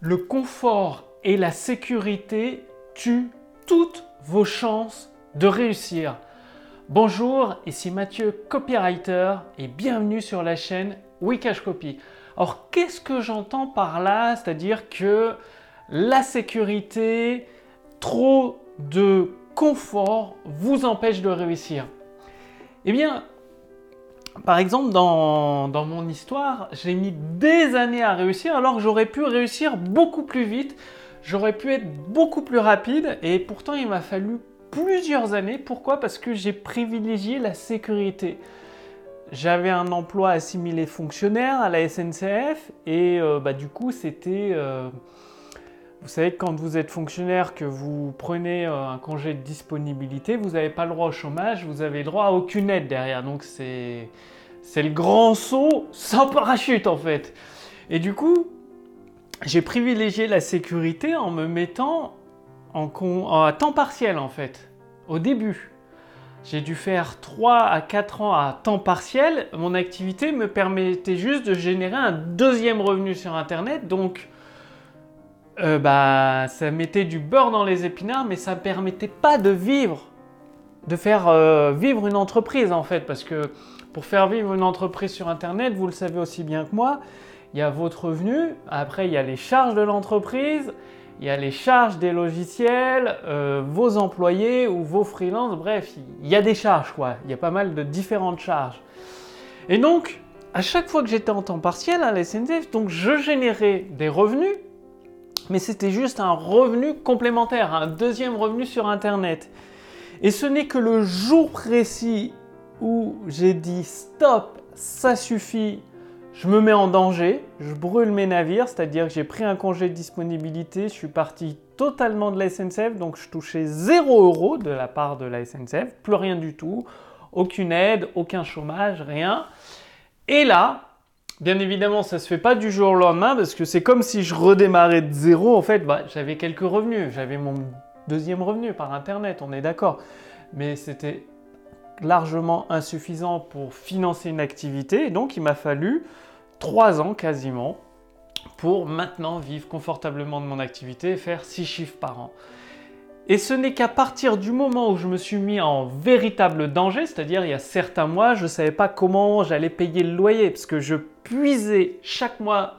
le confort et la sécurité tuent toutes vos chances de réussir. Bonjour, ici Mathieu, copywriter, et bienvenue sur la chaîne Wikash Copy. Alors, qu'est-ce que j'entends par là? C'est-à-dire que la sécurité, trop de confort vous empêche de réussir. Eh bien, par exemple, dans, mon histoire, j'ai mis des années à réussir alors que j'aurais pu réussir beaucoup plus vite, j'aurais pu être beaucoup plus rapide et pourtant il m'a fallu plusieurs années. Pourquoi? Parce que j'ai privilégié la sécurité. J'avais un emploi assimilé fonctionnaire à la SNCF et euh, bah, du coup c'était... Euh, vous savez que quand vous êtes fonctionnaire, que vous prenez euh, un congé de disponibilité, vous n'avez pas le droit au chômage, vous avez le droit à aucune aide derrière. Donc c'est, c'est le grand saut sans parachute en fait. Et du coup, j'ai privilégié la sécurité en me mettant en, à temps partiel en fait, au début. J'ai dû faire 3 à 4 ans à temps partiel. Mon activité me permettait juste de générer un deuxième revenu sur Internet. Donc, euh, bah, ça mettait du beurre dans les épinards, mais ça ne permettait pas de vivre, de faire euh, vivre une entreprise en fait, parce que pour faire vivre une entreprise sur Internet, vous le savez aussi bien que moi, il y a votre revenu, après il y a les charges de l'entreprise, il y a les charges des logiciels, euh, vos employés ou vos freelances, bref, il y a des charges quoi, il y a pas mal de différentes charges. Et donc, à chaque fois que j'étais en temps partiel à la donc je générais des revenus mais c'était juste un revenu complémentaire, un deuxième revenu sur Internet. Et ce n'est que le jour précis où j'ai dit stop, ça suffit, je me mets en danger, je brûle mes navires, c'est-à-dire que j'ai pris un congé de disponibilité, je suis parti totalement de la SNCF, donc je touchais 0 euros de la part de la SNCF, plus rien du tout, aucune aide, aucun chômage, rien. Et là, Bien évidemment, ça se fait pas du jour au lendemain parce que c'est comme si je redémarrais de zéro. En fait, bah, j'avais quelques revenus. J'avais mon deuxième revenu par Internet, on est d'accord. Mais c'était largement insuffisant pour financer une activité. donc, il m'a fallu trois ans quasiment pour maintenant vivre confortablement de mon activité et faire six chiffres par an. Et ce n'est qu'à partir du moment où je me suis mis en véritable danger, c'est-à-dire il y a certains mois, je ne savais pas comment j'allais payer le loyer, parce que je puisais chaque mois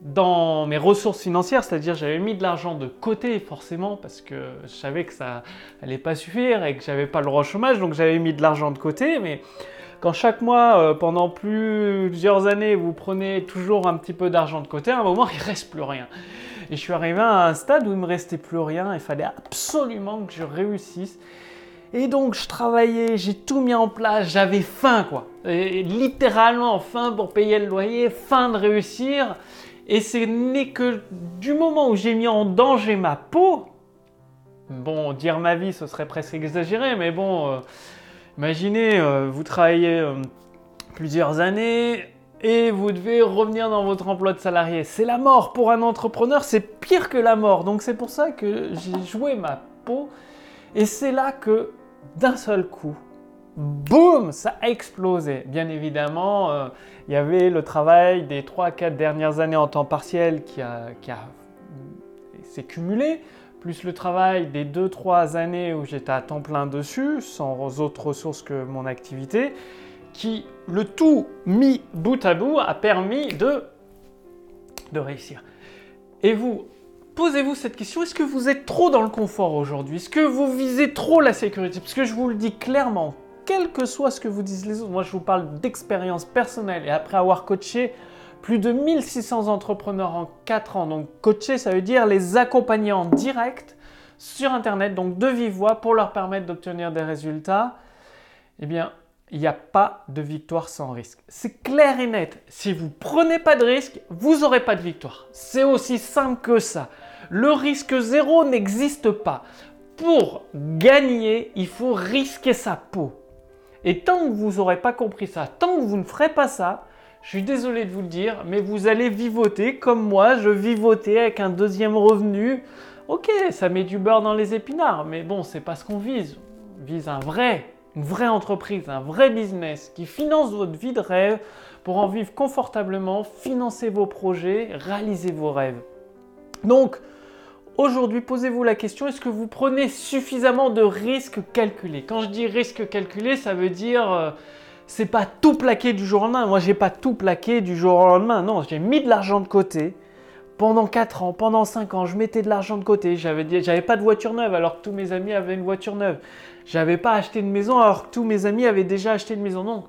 dans mes ressources financières, c'est-à-dire j'avais mis de l'argent de côté forcément, parce que je savais que ça n'allait pas suffire et que j'avais pas le droit au chômage, donc j'avais mis de l'argent de côté, mais quand chaque mois, euh, pendant plusieurs années, vous prenez toujours un petit peu d'argent de côté, à un moment, il reste plus rien. Et je suis arrivé à un stade où il me restait plus rien. Il fallait absolument que je réussisse. Et donc je travaillais, j'ai tout mis en place, j'avais faim quoi. Littéralement faim pour payer le loyer, faim de réussir. Et ce n'est que du moment où j'ai mis en danger ma peau, bon, dire ma vie ce serait presque exagéré, mais bon, euh, imaginez, euh, vous travaillez euh, plusieurs années, et vous devez revenir dans votre emploi de salarié. C'est la mort pour un entrepreneur, c'est pire que la mort. Donc c'est pour ça que j'ai joué ma peau et c'est là que d'un seul coup, boum, ça a explosé. Bien évidemment, euh, il y avait le travail des 3-4 dernières années en temps partiel qui a, qui a s'est cumulé, plus le travail des 2-3 années où j'étais à temps plein dessus, sans autre ressources que mon activité qui, le tout mis bout à bout, a permis de, de réussir. Et vous, posez-vous cette question, est-ce que vous êtes trop dans le confort aujourd'hui? Est-ce que vous visez trop la sécurité? Parce que je vous le dis clairement, quel que soit ce que vous disent les autres, moi je vous parle d'expérience personnelle et après avoir coaché plus de 1600 entrepreneurs en 4 ans. Donc coacher, ça veut dire les accompagner en direct sur Internet, donc de vive voix pour leur permettre d'obtenir des résultats. Eh bien, il n'y a pas de victoire sans risque. C'est clair et net. Si vous prenez pas de risque, vous n'aurez pas de victoire. C'est aussi simple que ça. Le risque zéro n'existe pas. Pour gagner, il faut risquer sa peau. Et tant que vous n'aurez pas compris ça, tant que vous ne ferez pas ça, je suis désolé de vous le dire, mais vous allez vivoter comme moi, je vivotais avec un deuxième revenu. Ok, ça met du beurre dans les épinards, mais bon, c'est pas ce qu'on vise. On vise un vrai une vraie entreprise, un vrai business qui finance votre vie de rêve pour en vivre confortablement, financer vos projets, réaliser vos rêves. Donc, aujourd'hui, posez-vous la question, est-ce que vous prenez suffisamment de risques calculés? Quand je dis risque calculé, ça veut dire... Euh, c'est pas tout plaqué du jour au lendemain. Moi, j'ai pas tout plaqué du jour au lendemain. Non, j'ai mis de l'argent de côté. Pendant 4 ans, pendant 5 ans, je mettais de l'argent de côté. J'avais, j'avais pas de voiture neuve alors que tous mes amis avaient une voiture neuve. J'avais pas acheté de maison alors que tous mes amis avaient déjà acheté une maison. Donc,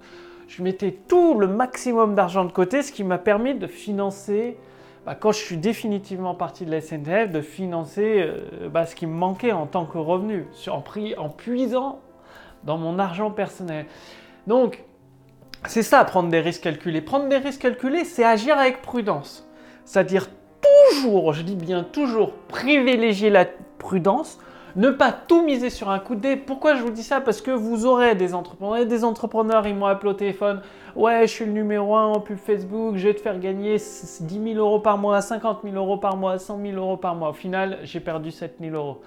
je mettais tout le maximum d'argent de côté, ce qui m'a permis de financer, bah, quand je suis définitivement parti de la SNCF, de financer euh, bah, ce qui me manquait en tant que revenu, en, en puisant dans mon argent personnel. Donc, c'est ça, prendre des risques calculés. Prendre des risques calculés, c'est agir avec prudence. C'est-à-dire je dis bien toujours, privilégier la prudence, ne pas tout miser sur un coup de dé. Pourquoi je vous dis ça? Parce que vous aurez des entrepreneurs. Des entrepreneurs, ils m'ont appelé au téléphone. Ouais, je suis le numéro 1 en pub Facebook. Je vais te faire gagner 10 000 euros par mois, 50 000 euros par mois, 100 000 euros par mois. Au final, j'ai perdu 7 000 euros.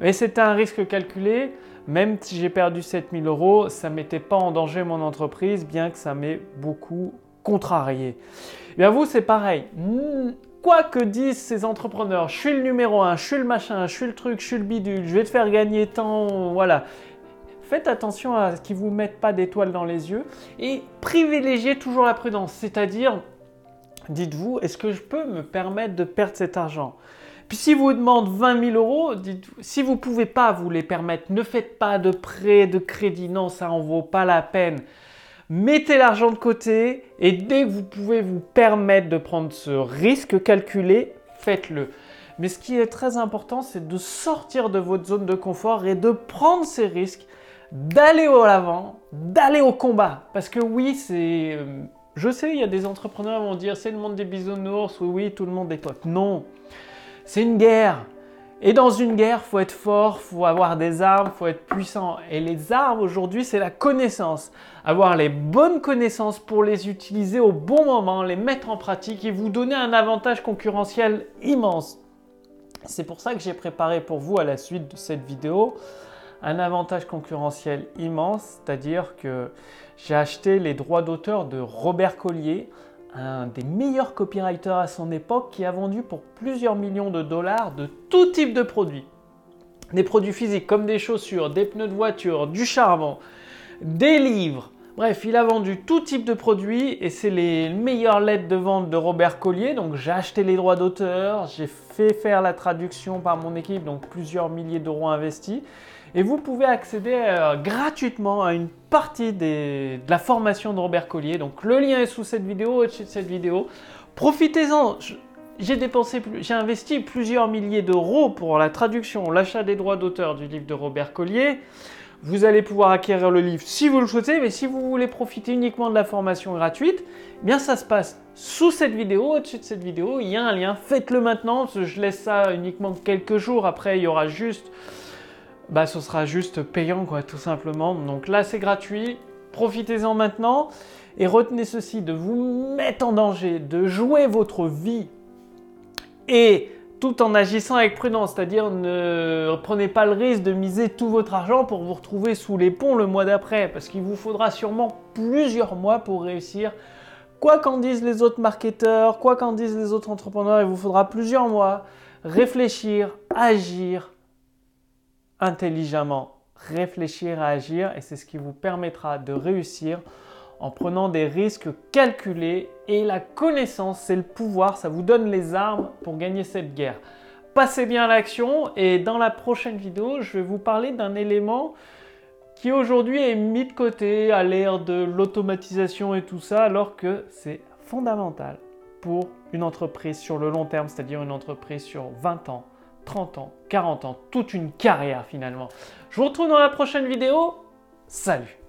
Mais c'était un risque calculé. Même si j'ai perdu 7000 euros, ça ne mettait pas en danger mon entreprise, bien que ça m'ait beaucoup contrarié. Et eh bien vous, c'est pareil. Quoi que disent ces entrepreneurs, je suis le numéro 1, je suis le machin, je suis le truc, je suis le bidule, je vais te faire gagner tant, voilà. Faites attention à ce qu'ils vous mettent pas d'étoiles dans les yeux et privilégiez toujours la prudence. C'est-à-dire, dites-vous, est-ce que je peux me permettre de perdre cet argent? Puis si vous demande 20 000 euros, si vous ne pouvez pas vous les permettre, ne faites pas de prêt, de crédit, non, ça en vaut pas la peine. Mettez l'argent de côté et dès que vous pouvez vous permettre de prendre ce risque calculé, faites-le. Mais ce qui est très important, c'est de sortir de votre zone de confort et de prendre ces risques, d'aller au l'avant, d'aller au combat. Parce que oui, c'est... Euh, je sais, il y a des entrepreneurs qui vont dire c'est le monde des bisounours, oui, oui, tout le monde est potes. Non. C'est une guerre. Et dans une guerre, faut être fort, faut avoir des armes, faut être puissant. Et les armes aujourd'hui, c'est la connaissance. Avoir les bonnes connaissances pour les utiliser au bon moment, les mettre en pratique et vous donner un avantage concurrentiel immense. C'est pour ça que j'ai préparé pour vous à la suite de cette vidéo un avantage concurrentiel immense, c'est-à-dire que j'ai acheté les droits d'auteur de Robert Collier, un des meilleurs copywriters à son époque qui a vendu pour plusieurs millions de dollars de tout type de produits. Des produits physiques comme des chaussures, des pneus de voiture, du charbon, des livres. Bref, il a vendu tout type de produits et c'est les meilleures lettres de vente de Robert Collier. Donc j'ai acheté les droits d'auteur, j'ai fait faire la traduction par mon équipe, donc plusieurs milliers d'euros investis et vous pouvez accéder euh, gratuitement à une partie de la formation de Robert Collier. Donc le lien est sous cette vidéo, au-dessus de cette vidéo. Profitez-en. J'ai dépensé, j'ai investi plusieurs milliers d'euros pour la traduction, l'achat des droits d'auteur du livre de Robert Collier. Vous allez pouvoir acquérir le livre si vous le souhaitez, mais si vous voulez profiter uniquement de la formation gratuite, eh bien ça se passe sous cette vidéo, au-dessus de cette vidéo, il y a un lien. Faites-le maintenant, parce que je laisse ça uniquement quelques jours. Après, il y aura juste bah ce sera juste payant quoi tout simplement. Donc là c'est gratuit, profitez-en maintenant et retenez ceci, de vous mettre en danger, de jouer votre vie et tout en agissant avec prudence, c'est-à-dire ne prenez pas le risque de miser tout votre argent pour vous retrouver sous les ponts le mois d'après, parce qu'il vous faudra sûrement plusieurs mois pour réussir. Quoi qu'en disent les autres marketeurs, quoi qu'en disent les autres entrepreneurs, il vous faudra plusieurs mois réfléchir, agir, intelligemment, réfléchir à agir et c'est ce qui vous permettra de réussir en prenant des risques calculés et la connaissance, c'est le pouvoir, ça vous donne les armes pour gagner cette guerre. Passez bien à l'action et dans la prochaine vidéo, je vais vous parler d'un élément qui aujourd'hui est mis de côté à l'ère de l'automatisation et tout ça, alors que c'est fondamental pour une entreprise sur le long terme, c'est-à-dire une entreprise sur 20 ans, 30 ans, 40 ans, toute une carrière finalement. Je vous retrouve dans la prochaine vidéo. Salut